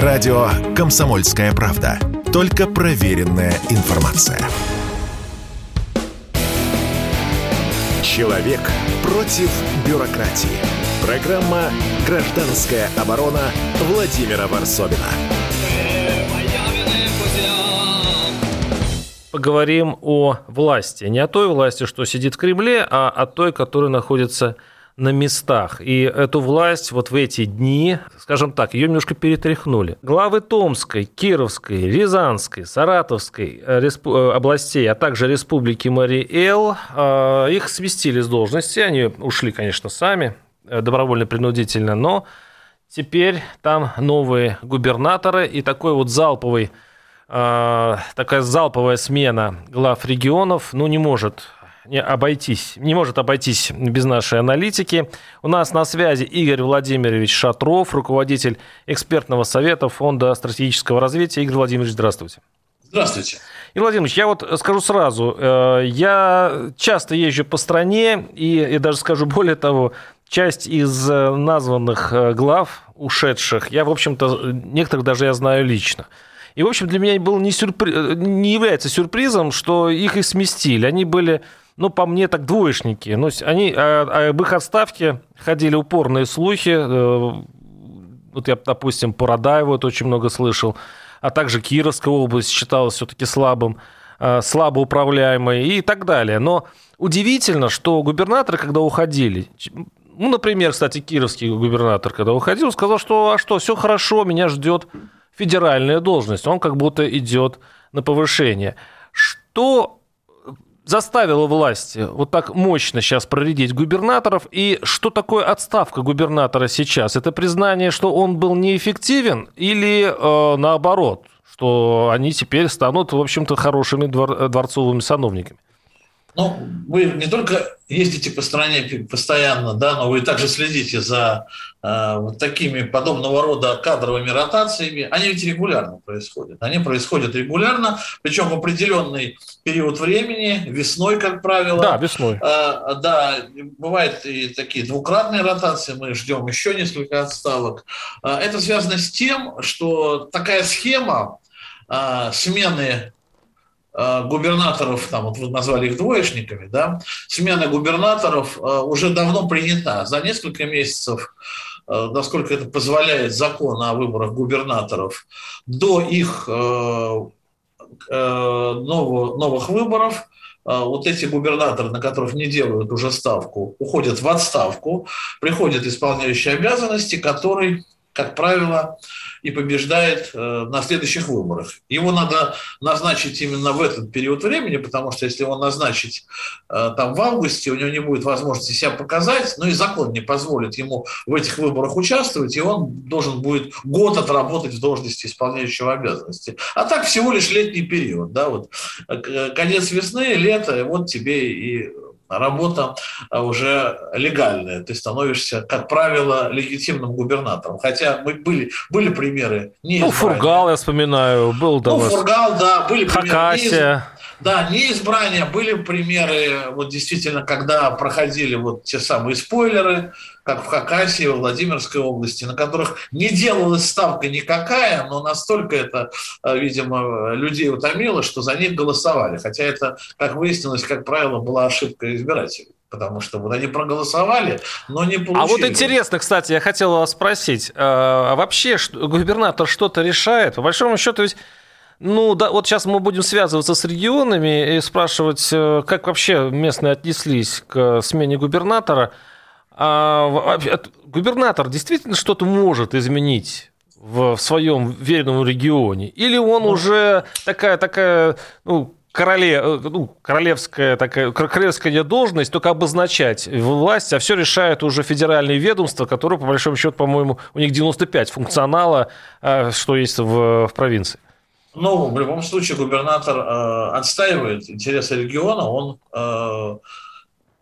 Радио «Комсомольская правда». Только проверенная информация. Человек против бюрократии. Программа «Гражданская оборона» Владимира Варсовина. Поговорим о власти. Не о той власти, что сидит в Кремле, а о той, которая находится на местах. И эту власть вот в эти дни, скажем так, ее немножко перетряхнули. Главы Томской, Кировской, Рязанской, Саратовской э, э, областей, а также Республики Мариэл, э, их сместили с должности. Они ушли, конечно, сами, добровольно-принудительно, но теперь там новые губернаторы и такой вот залповый такая залповая смена глав регионов, ну, не может не обойтись, не может обойтись без нашей аналитики. У нас на связи Игорь Владимирович Шатров, руководитель экспертного совета Фонда стратегического развития. Игорь Владимирович, здравствуйте. Здравствуйте. Игорь Владимирович, я вот скажу сразу, э, я часто езжу по стране, и, и даже скажу более того, часть из э, названных э, глав, ушедших, я, в общем-то, некоторых даже я знаю лично. И, в общем, для меня было не, сюрпри... не является сюрпризом, что их и сместили. Они были ну, по мне, так двоечники. Ну, они а, а, об их отставке ходили упорные слухи. Э, вот я, допустим, по Радаеву это очень много слышал. А также Кировская область считалась все-таки слабым, э, слабо управляемой и так далее. Но удивительно, что губернаторы, когда уходили, ну, например, кстати, кировский губернатор, когда уходил, сказал, что а что, все хорошо, меня ждет федеральная должность. Он как будто идет на повышение. Что заставила власти вот так мощно сейчас проредить губернаторов. И что такое отставка губернатора сейчас? Это признание, что он был неэффективен или э, наоборот, что они теперь станут, в общем-то, хорошими двор, дворцовыми сановниками? Ну, вы не только ездите по стране постоянно, да, но вы также следите за э, вот такими подобного рода кадровыми ротациями. Они ведь регулярно происходят. Они происходят регулярно, причем в определенный период времени, весной, как правило. Да, весной. Э, да, бывают и такие двукратные ротации, мы ждем еще несколько отставок. Э, это связано с тем, что такая схема э, смены губернаторов, там вот вы назвали их двоечниками, да, смена губернаторов э, уже давно принята. За несколько месяцев, э, насколько это позволяет закон о выборах губернаторов, до их нового, новых выборов вот эти губернаторы, на которых не делают уже ставку, уходят в отставку, приходит исполняющий обязанности, который как правило, и побеждает э, на следующих выборах. Его надо назначить именно в этот период времени, потому что если его назначить э, там в августе, у него не будет возможности себя показать, но и закон не позволит ему в этих выборах участвовать, и он должен будет год отработать в должности исполняющего обязанности. А так всего лишь летний период, да, вот э, конец весны, лето, вот тебе и работа а, уже легальная. Ты становишься, как правило, легитимным губернатором. Хотя мы были, были примеры. Не ну, Фургал, я вспоминаю, был да, Ну, Фургал, да, были примеры. Хакасия. Да, не избрания. Были примеры, вот действительно, когда проходили вот те самые спойлеры, как в Хакасии, в Владимирской области, на которых не делалась ставка никакая, но настолько это, э, видимо, людей утомило, что за них голосовали. Хотя это, как выяснилось, как правило, была ошибка избирателей потому что вот они проголосовали, но не получили. А вот интересно, кстати, я хотел вас спросить, э, а вообще губернатор что-то решает? По большому счету ведь ну, да, вот сейчас мы будем связываться с регионами и спрашивать, э, как вообще местные отнеслись к смене губернатора. А, губернатор действительно что-то может изменить в своем веренном регионе? Или он ну. уже такая, такая, ну, короле, э, ну, королевская такая королевская должность только обозначать власть, а все решает уже федеральные ведомства, которые, по большому счету, по-моему, у них 95 функционала, э, что есть в, в провинции. Ну, в любом случае, губернатор э, отстаивает интересы региона, он э,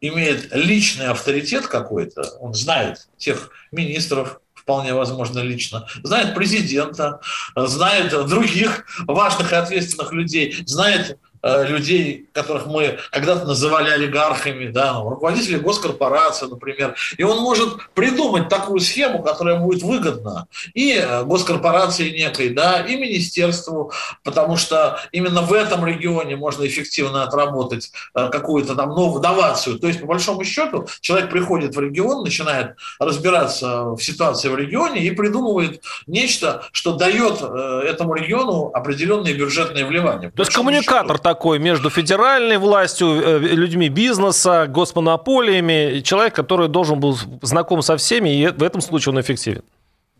имеет личный авторитет какой-то, он знает тех министров, вполне возможно, лично, знает президента, знает других важных и ответственных людей, знает людей, которых мы когда-то называли олигархами, да, ну, руководители госкорпорации, например, и он может придумать такую схему, которая будет выгодна и э, госкорпорации некой, да, и министерству, потому что именно в этом регионе можно эффективно отработать э, какую-то там новую новацию. То есть, по большому счету, человек приходит в регион, начинает разбираться в ситуации в регионе и придумывает нечто, что дает этому региону определенные бюджетные вливания. То есть коммуникатор такой между федеральной властью, э, людьми бизнеса, госпонополиями, человек, который должен был знаком со всеми, и в этом случае он эффективен.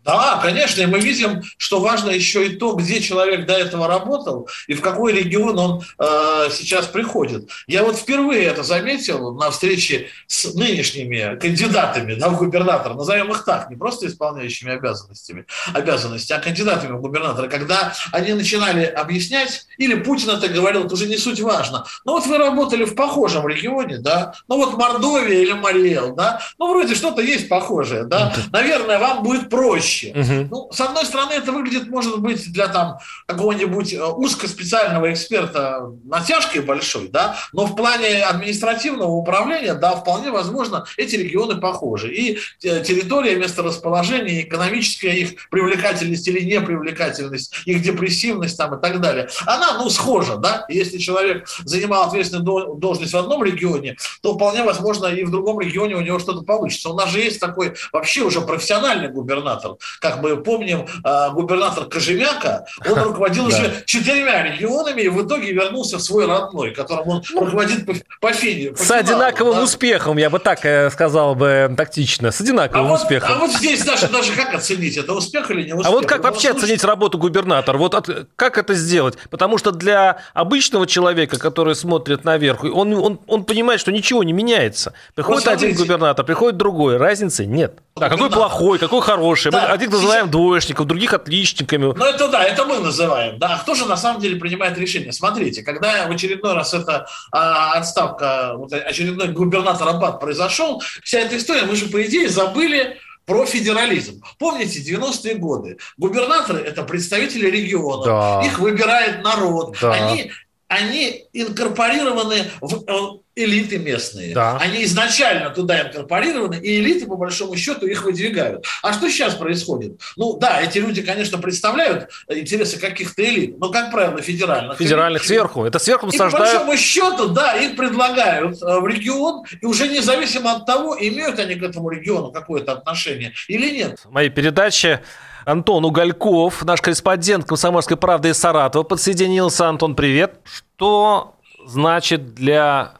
Да, конечно, и мы видим, что важно еще и то, где человек до этого работал и в какой регион он э, сейчас приходит. Я вот впервые это заметил на встрече с нынешними кандидатами да, в назовем их так, не просто исполняющими обязанностями, обязанности, а кандидатами в губернатора, когда они начинали объяснять, или Путин это говорил, это уже не суть важно, ну вот вы работали в похожем регионе, да, ну вот Мордовия или Мариэл, да, ну вроде что-то есть похожее, да, наверное, вам будет проще проще. Угу. Ну, с одной стороны, это выглядит, может быть, для там какого-нибудь э, узкоспециального эксперта натяжкой большой, да, но в плане административного управления, да, вполне возможно, эти регионы похожи. И э, территория, месторасположение, экономическая их привлекательность или непривлекательность, их депрессивность там и так далее, она, ну, схожа, да. Если человек занимал ответственную должность в одном регионе, то вполне возможно и в другом регионе у него что-то получится. У нас же есть такой вообще уже профессиональный губернатор, как мы помним, а, губернатор Кожемяка, он руководил уже четырьмя регионами и в итоге вернулся в свой родной, которым он ну, руководит по, по фине. С одинаковым да? успехом, я бы так э, сказал бы тактично, с одинаковым а успехом. Вот, а вот здесь даже, даже как оценить, это успех или не успех? А вот как вообще оценить работу губернатора? Вот от, как это сделать? Потому что для обычного человека, который смотрит наверх, он, он, он понимает, что ничего не меняется. Приходит вот один губернатор, приходит другой, разницы нет. А какой плохой, какой хороший. Да, одних называем двоечников, других отличниками. Ну, это да, это мы называем. Да, кто же на самом деле принимает решение? Смотрите, когда в очередной раз эта а, отставка, вот, очередной губернатор Аббат произошел, вся эта история, мы же, по идее, забыли про федерализм. Помните, 90-е годы. Губернаторы – это представители региона. Да. Их выбирает народ. Да. Они они инкорпорированы в э, элиты местные. Да. Они изначально туда инкорпорированы, и элиты, по большому счету, их выдвигают. А что сейчас происходит? Ну да, эти люди, конечно, представляют интересы каких-то элит, но, как правило, федеральных. Федеральных элит. сверху. Это сверху. И, по большому счету, да, их предлагают э, в регион, и уже независимо от того, имеют они к этому региону какое-то отношение или нет. В моей передаче Антон Угольков, наш корреспондент «Комсомольской правды» из Саратова, подсоединился. Антон, привет. Что значит для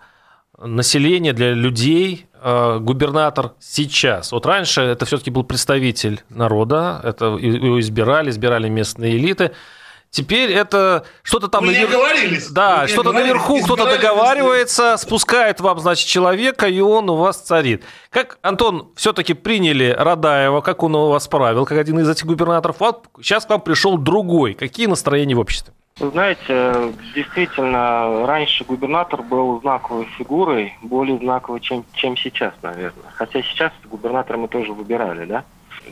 населения, для людей э, губернатор сейчас? Вот раньше это все-таки был представитель народа, это его избирали, избирали местные элиты. Теперь это что-то там наверху. Да, что-то наверху, кто-то договаривается, спускает вам, значит, человека, и он у вас царит. Как, Антон, все-таки приняли Радаева, как он у вас правил, как один из этих губернаторов. Вот сейчас к вам пришел другой. Какие настроения в обществе? знаете, действительно, раньше губернатор был знаковой фигурой, более знаковой, чем, чем сейчас, наверное. Хотя сейчас губернатора мы тоже выбирали, да?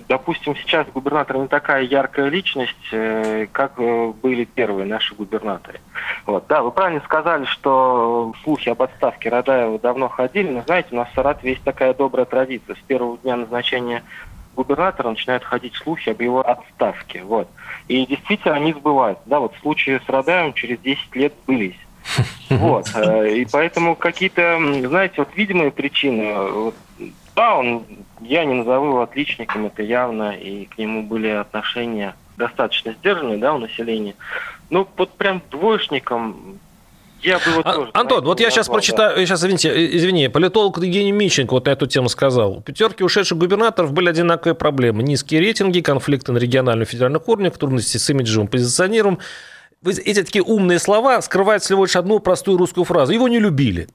Допустим, сейчас губернатор не такая яркая личность, э, как э, были первые наши губернаторы. Вот. Да, вы правильно сказали, что слухи об отставке Радаева давно ходили, но знаете, у нас в Саратове есть такая добрая традиция. С первого дня назначения губернатора начинают ходить слухи об его отставке. Вот. И действительно они сбываются. Да, вот случаи с Радаевым через 10 лет сбылись. Вот. Э, и поэтому какие-то, знаете, вот видимые причины, вот, да, он, я не назову его отличником, это явно, и к нему были отношения достаточно сдержанные, да, у населения. Ну, вот прям двоечником я бы вот а, тоже, Антон, вот я сейчас прочитаю, да. сейчас, извините, э, извини, политолог Евгений Мищенко вот на эту тему сказал. У пятерки ушедших губернаторов были одинаковые проблемы. Низкие рейтинги, конфликты на региональном и федеральных уровнях, трудности с имиджевым позиционированием. Эти такие умные слова скрывают всего лишь одну простую русскую фразу. Его не любили.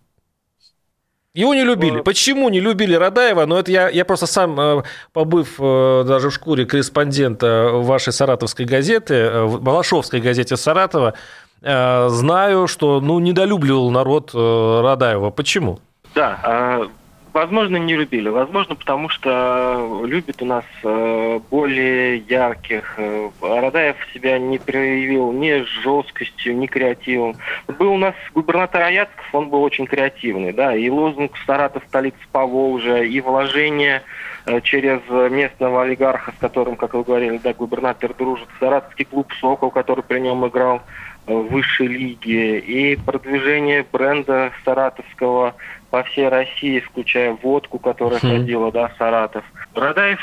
Его не любили. Почему не любили Радаева? Ну, это я, я просто сам, э, побыв э, даже в шкуре корреспондента вашей саратовской газеты, э, Балашовской газете Саратова, знаю, что ну, недолюбливал народ Радаева. Почему? Да, а, Возможно, не любили. Возможно, потому что любит у нас э, более ярких. Э, Радаев себя не проявил ни жесткостью, ни креативом. Был у нас губернатор Аяцков, он был очень креативный, да, и лозунг «Саратов – столица Поволжья», и вложение э, через местного олигарха, с которым, как вы говорили, да, губернатор дружит, саратовский клуб «Сокол», который при нем играл в высшей лиге, и продвижение бренда саратовского по всей России, включая водку, которая хм. ходила, да, Саратов. Радаев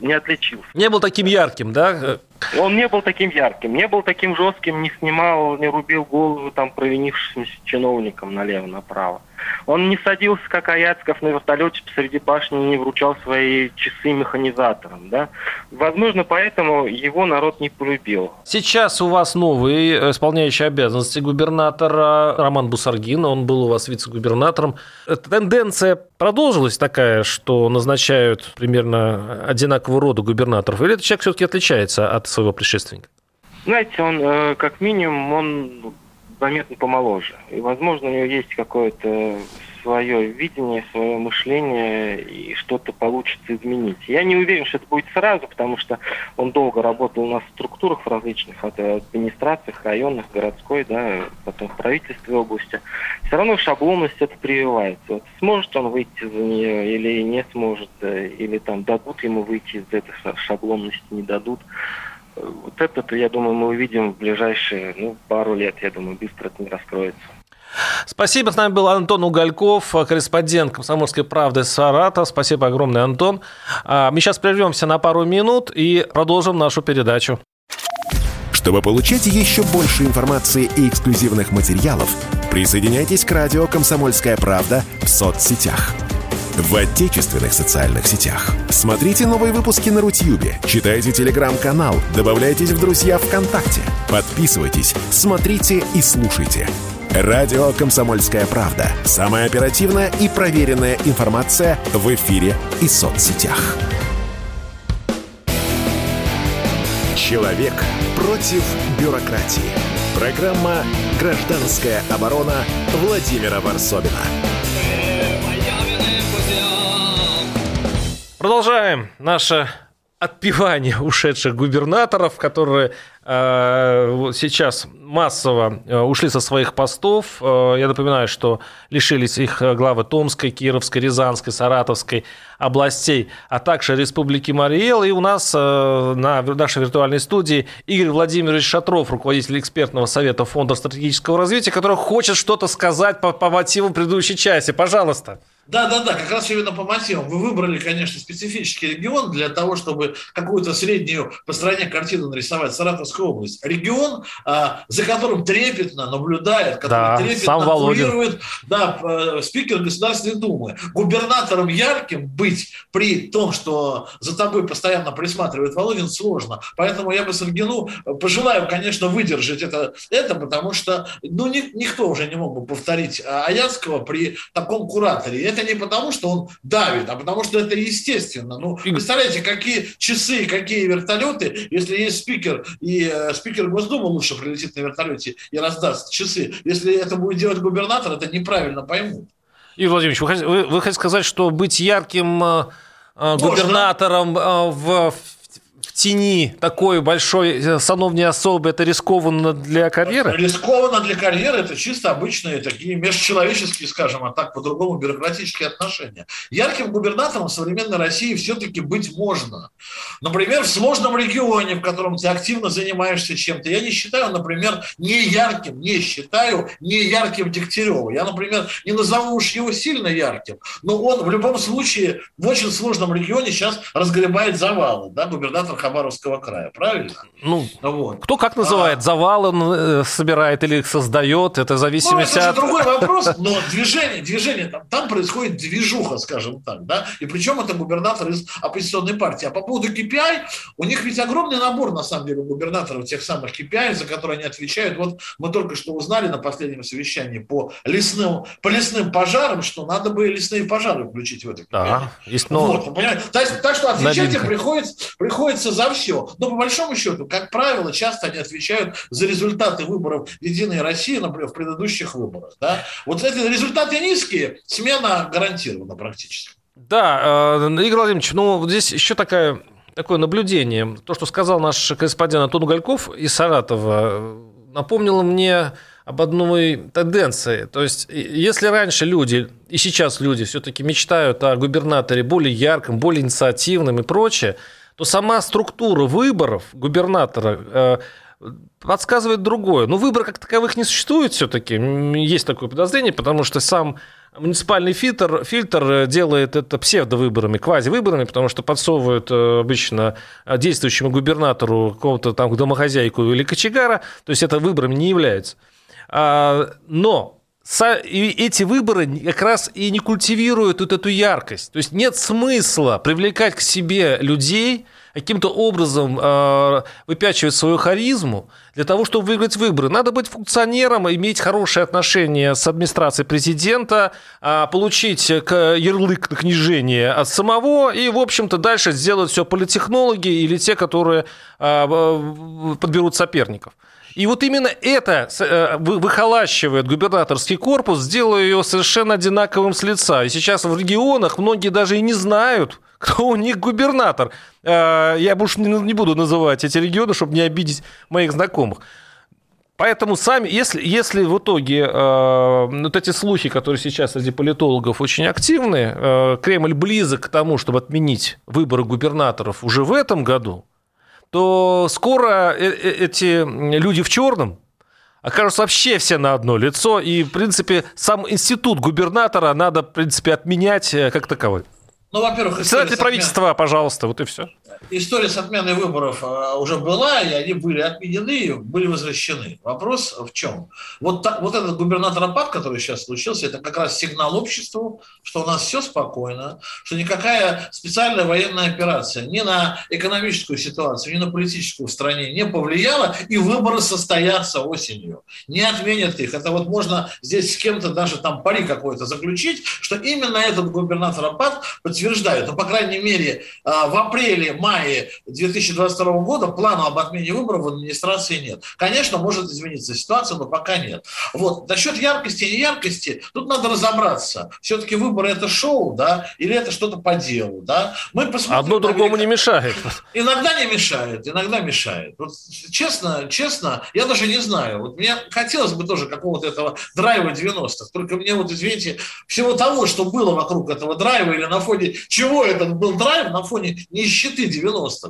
не отличился. Не был таким ярким, да? Он не был таким ярким, не был таким жестким, не снимал, не рубил голову там провинившимся чиновникам налево-направо. Он не садился, как Аяцков, на вертолете посреди башни не вручал свои часы механизаторам. Да? Возможно, поэтому его народ не полюбил. Сейчас у вас новый исполняющий обязанности губернатора Роман Бусаргин. Он был у вас вице-губернатором. Тенденция продолжилась такая, что назначают примерно одинакового рода губернаторов? Или этот человек все-таки отличается от своего предшественника? Знаете, он, э, как минимум, он заметно помоложе. И, возможно, у него есть какое-то свое видение, свое мышление, и что-то получится изменить. Я не уверен, что это будет сразу, потому что он долго работал у нас в структурах в различных администрациях, районных, городской, да, потом в правительстве области. Все равно шаблонность это прививается. Вот сможет он выйти за нее или не сможет, э, или там дадут ему выйти из этой шаблонности, не дадут. Вот это, я думаю, мы увидим в ближайшие ну, пару лет. Я думаю, быстро это не раскроется. Спасибо. С нами был Антон Угольков, корреспондент «Комсомольской правды» Саратов. Спасибо огромное, Антон. А, мы сейчас прервемся на пару минут и продолжим нашу передачу. Чтобы получать еще больше информации и эксклюзивных материалов, присоединяйтесь к радио «Комсомольская правда» в соцсетях – в отечественных социальных сетях. Смотрите новые выпуски на Рутьюбе, читайте телеграм-канал, добавляйтесь в друзья ВКонтакте, подписывайтесь, смотрите и слушайте. Радио «Комсомольская правда». Самая оперативная и проверенная информация в эфире и соцсетях. Человек против бюрократии. Программа «Гражданская оборона» Владимира Варсобина. Продолжаем наше отпевание ушедших губернаторов, которые э, сейчас массово э, ушли со своих постов. Э, я напоминаю, что лишились их главы Томской, Кировской, Рязанской, Саратовской областей, а также Республики Мариэл. И у нас на нашей виртуальной студии Игорь Владимирович Шатров, руководитель экспертного совета Фонда стратегического развития, который хочет что-то сказать по, по мотивам предыдущей части. Пожалуйста. Да, да, да, как раз именно по мотивам. Вы выбрали, конечно, специфический регион для того, чтобы какую-то среднюю по стране картину нарисовать Саратовскую область. Регион, а, за которым трепетно наблюдает, который да, трепетно курирует да, э, спикер Государственной Думы. Губернатором ярким быть при том, что за тобой постоянно присматривает Володин, сложно. Поэтому я бы Саргину пожелаю, конечно, выдержать это, это потому что ну, ни, никто уже не мог бы повторить Аяцкого при таком кураторе это не потому, что он давит, а потому что это естественно. Ну, представляете, какие часы, какие вертолеты, если есть спикер, и э, спикер Госдумы лучше прилетит на вертолете и раздаст часы. Если это будет делать губернатор, это неправильно поймут. Игорь Владимирович, вы, вы, вы хотите сказать, что быть ярким э, э губернатором э, в тени такой большой э, сановней особы, это рискованно для карьеры? Рискованно для карьеры, это чисто обычные такие межчеловеческие, скажем, а так по-другому бюрократические отношения. Ярким губернатором современной России все-таки быть можно. Например, в сложном регионе, в котором ты активно занимаешься чем-то. Я не считаю, например, не ярким, не считаю не ярким Дегтярева. Я, например, не назову уж его сильно ярким, но он в любом случае в очень сложном регионе сейчас разгребает завалы, да, губернатор Хабаровского края, правильно? Ну, вот. кто как называет, а, завал он э, собирает или их создает, это зависимость ну, это от... другой вопрос, но движение, движение там, там происходит движуха, скажем так, да, и причем это губернатор из оппозиционной партии. А по поводу KPI, у них ведь огромный набор, на самом деле, губернаторов тех самых KPI, за которые они отвечают. Вот мы только что узнали на последнем совещании по лесным, по лесным пожарам, что надо бы лесные пожары включить в это KPI. Да, есть, но... вот, понимаете? Так, так что отвечать приходится, приходится за все. Но по большому счету, как правило, часто они отвечают за результаты выборов Единой России, например, в предыдущих выборах. Да? Вот эти результаты низкие, смена гарантирована практически. Да, э, Игорь Владимирович, ну здесь еще такая, такое наблюдение. То, что сказал наш корреспондент Антон Угольков из Саратова, напомнило мне об одной тенденции. То есть, если раньше люди, и сейчас люди все-таки мечтают о губернаторе более ярком, более инициативном и прочее, то сама структура выборов губернатора э, подсказывает другое. Ну, выборов как таковых не существует все-таки. Есть такое подозрение, потому что сам муниципальный фильтр, фильтр делает это псевдовыборами, квазивыборами, потому что подсовывают э, обычно действующему губернатору какого-то там домохозяйку или кочегара, то есть это выборами не является. А, но эти выборы как раз и не культивируют вот эту яркость. То есть нет смысла привлекать к себе людей, каким-то образом э, выпячивать свою харизму для того, чтобы выиграть выборы. Надо быть функционером, иметь хорошие отношения с администрацией президента, э, получить ярлык на книжение от самого и, в общем-то, дальше сделать все политтехнологи или те, которые э, подберут соперников. И вот именно это э, выхолащивает губернаторский корпус, делая ее совершенно одинаковым с лица. И сейчас в регионах многие даже и не знают, кто у них губернатор. Э, я больше не буду называть эти регионы, чтобы не обидеть моих знакомых. Поэтому сами, если, если в итоге э, вот эти слухи, которые сейчас среди политологов очень активны, э, Кремль близок к тому, чтобы отменить выборы губернаторов уже в этом году, то скоро э, э, эти люди в черном окажутся вообще все на одно лицо, и, в принципе, сам институт губернатора надо, в принципе, отменять э, как таковой. Ну, во-первых, председатель правительства, пожалуйста, вот и все. История с отменой выборов а, уже была, и они были отменены, были возвращены. Вопрос в чем? Вот, так, вот этот губернатор который сейчас случился, это как раз сигнал обществу, что у нас все спокойно, что никакая специальная военная операция ни на экономическую ситуацию, ни на политическую в стране не повлияла, и выборы состоятся осенью. Не отменят их. Это вот можно здесь с кем-то даже там пари какой-то заключить, что именно этот губернатор Апат подтверждают, ну, по крайней мере, а, в апреле-мае 2022 года плана об отмене выборов в администрации нет. Конечно, может измениться ситуация, но пока нет. Вот. Насчет яркости и неяркости, тут надо разобраться. Все-таки выборы – это шоу, да, или это что-то по делу, да? Мы посмотрим, Одно другому не мешает. Иногда не мешает, иногда мешает. Вот, честно, честно, я даже не знаю. Вот мне хотелось бы тоже какого-то этого драйва 90-х. Только мне вот, извините, всего того, что было вокруг этого драйва или на фоне чего этот был драйв, на фоне нищеты 90-х,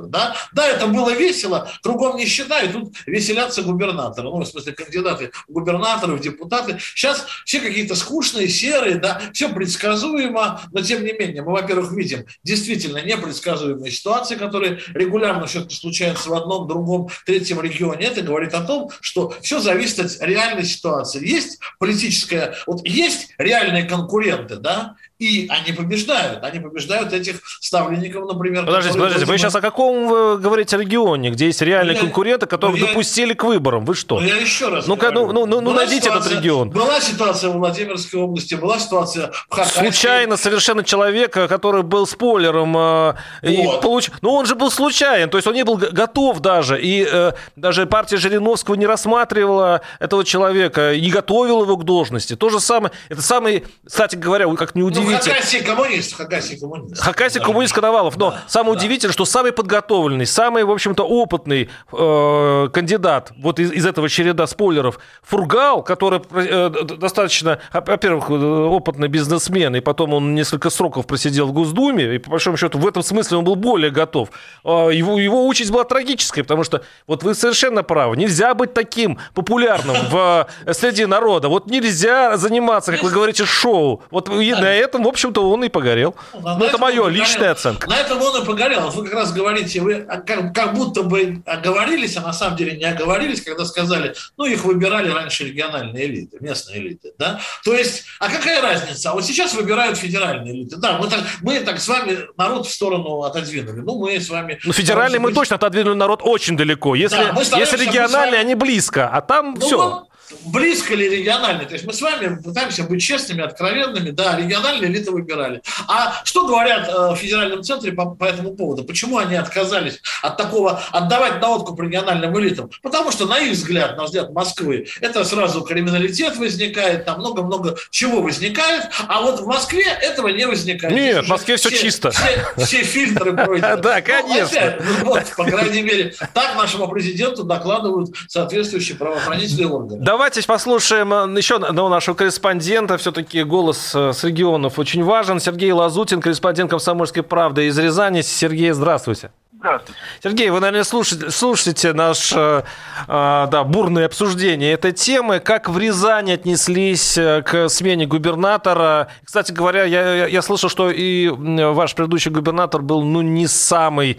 да? Да, это было весело, кругом нищета, и тут веселятся губернаторы, ну, в смысле, кандидаты в губернаторы, в депутаты. Сейчас все какие-то скучные, серые, да, все предсказуемо, но тем не менее, мы, во-первых, видим действительно непредсказуемые ситуации, которые регулярно все-таки случаются в одном, другом, третьем регионе. Это говорит о том, что все зависит от реальной ситуации. Есть политическая, вот есть реальные конкуренты, да, и они побеждают. Они побеждают этих ставленников, например. Подождите, подождите, вы сейчас о каком вы говорите регионе, где есть реальные ну, я, конкуренты, которых ну, допустили я, к выборам? Вы что? Ну, я еще раз ну, ну, ну, ну найдите ситуация, этот регион. Была ситуация в Владимирской области, была ситуация в Хакасии. Случайно совершенно человека, который был спойлером. Э, вот. и получ... Ну, он же был случайен, то есть он не был готов даже. И э, даже партия Жириновского не рассматривала этого человека, не готовила его к должности. То же самое, это самый, кстати говоря, как не удивительно. Хакасия коммунист, Хакасия коммунист. Хакасия коммунист Коновалов. Но да, самое да. удивительное, что самый подготовленный, самый, в общем-то, опытный э, кандидат вот из, из этого череда спойлеров Фургал, который э, достаточно, во-первых, опытный бизнесмен, и потом он несколько сроков просидел в Госдуме, и по большому счету в этом смысле он был более готов. Э, его, его участь была трагической, потому что вот вы совершенно правы, нельзя быть таким популярным в, э, среди народа. Вот нельзя заниматься, как вы говорите, шоу. Вот на этом этом, в общем-то, он и погорел. Ну, ну это мое личная оценка. На этом он и погорел. Вы как раз говорите, вы как, как будто бы оговорились, а на самом деле не оговорились, когда сказали, ну, их выбирали раньше региональные элиты, местные элиты. Да? То есть, а какая разница? А вот сейчас выбирают федеральные элиты. Да, мы так, мы так с вами народ в сторону отодвинули. Ну, мы с вами... Ну, федеральные мы точно отодвинули народ очень далеко. Если, да, если региональные, они близко, а там ну, все. Близко ли региональный? То есть мы с вами пытаемся быть честными, откровенными. Да, региональные элиты выбирали. А что говорят э, в федеральном центре по, по этому поводу? Почему они отказались от такого, отдавать на откуп региональным элитам? Потому что, на их взгляд, на взгляд Москвы, это сразу криминалитет возникает, там много-много чего возникает, а вот в Москве этого не возникает. Нет, в Москве все, чисто. Все, фильтры пройдены. Да, конечно. вот, по крайней мере, так нашему президенту докладывают соответствующие правоохранительные органы. Давайте послушаем э, еще одного нашего корреспондента. Все-таки голос э, с регионов очень важен. Сергей Лазутин, корреспондент «Комсомольской правды» из Рязани. Сергей, здравствуйте. Здравствуйте. Сергей, вы, наверное, слушаете, слушаете наше э, да, бурное обсуждение этой темы. Как в Рязани отнеслись к смене губернатора? Кстати говоря, я, я слышал, что и ваш предыдущий губернатор был ну, не самый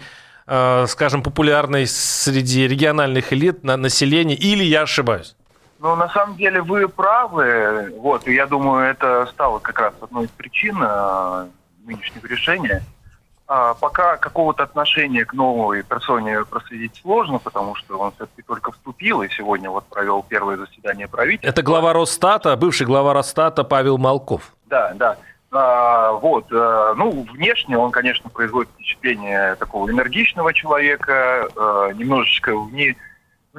скажем, популярный среди региональных элит на населения, или я ошибаюсь? Ну, на самом деле вы правы. Вот, и я думаю, это стало как раз одной из причин э, нынешнего решения. А пока какого-то отношения к новой персоне проследить сложно, потому что он все-таки только вступил и сегодня вот провел первое заседание правительства. Это глава Росстата, бывший глава Росстата Павел Малков. Да, да. А, вот, а, ну, внешне он, конечно, производит впечатление такого энергичного человека, а, немножечко вне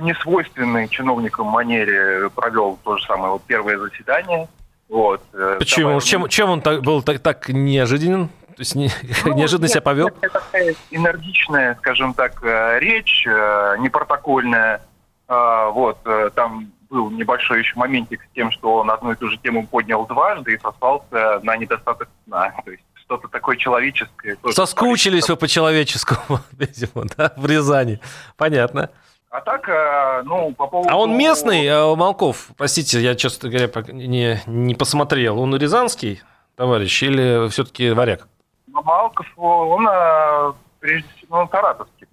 несвойственной чиновникам манере провел то же самое вот первое заседание. Вот. Э, Почему? Давай... Чем, чем он так, был так, так неожиданен? То есть не, ну, неожиданно нет, себя повел? Это такая энергичная, скажем так, э, речь, э, непротокольная. Вот, там был небольшой еще моментик с тем, что он одну и ту же тему поднял дважды и сослался на недостаток сна. То есть что-то такое человеческое. Соскучились вы по-человеческому, видимо, да, в Рязани. Понятно. А так, э, ну, по поводу... А он местный, э, Малков? Простите, я, честно говоря, не, не посмотрел. Он рязанский товарищ или все-таки варяг? Ну, Малков, он, э, прежде всего, он саратовский.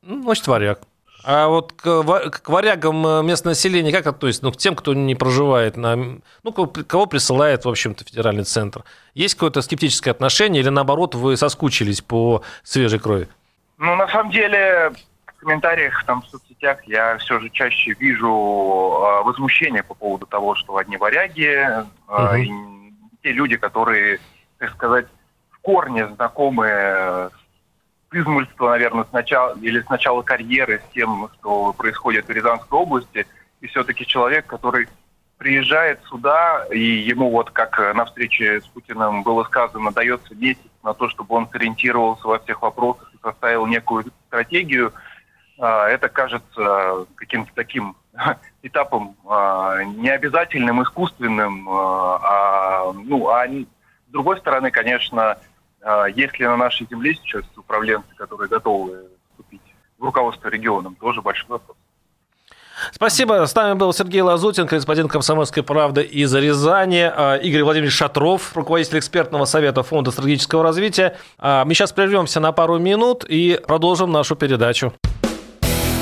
Ну, значит, варяг. А вот к, к варягам местное население как относится? Ну, к тем, кто не проживает на... Ну, кого присылает, в общем-то, федеральный центр? Есть какое-то скептическое отношение или, наоборот, вы соскучились по свежей крови? Ну, на самом деле, комментариях там в соцсетях я все же чаще вижу э, возмущение по поводу того, что одни варяги, э, угу. и те люди, которые, так сказать, в корне знакомы с измульства, наверное, сначала или с начала карьеры с тем, что происходит в Рязанской области, и все-таки человек, который приезжает сюда, и ему вот как на встрече с Путиным было сказано, дается месяц на то, чтобы он сориентировался во всех вопросах и составил некую стратегию – это кажется каким-то таким этапом а, необязательным, искусственным. А, а, ну, а с другой стороны, конечно, если на нашей земле сейчас управленцы, которые готовы вступить в руководство регионом, тоже большой вопрос. Спасибо. С нами был Сергей Лазутин, корреспондент «Комсомольской правды» из Рязани, Игорь Владимирович Шатров, руководитель экспертного совета Фонда стратегического развития. Мы сейчас прервемся на пару минут и продолжим нашу передачу.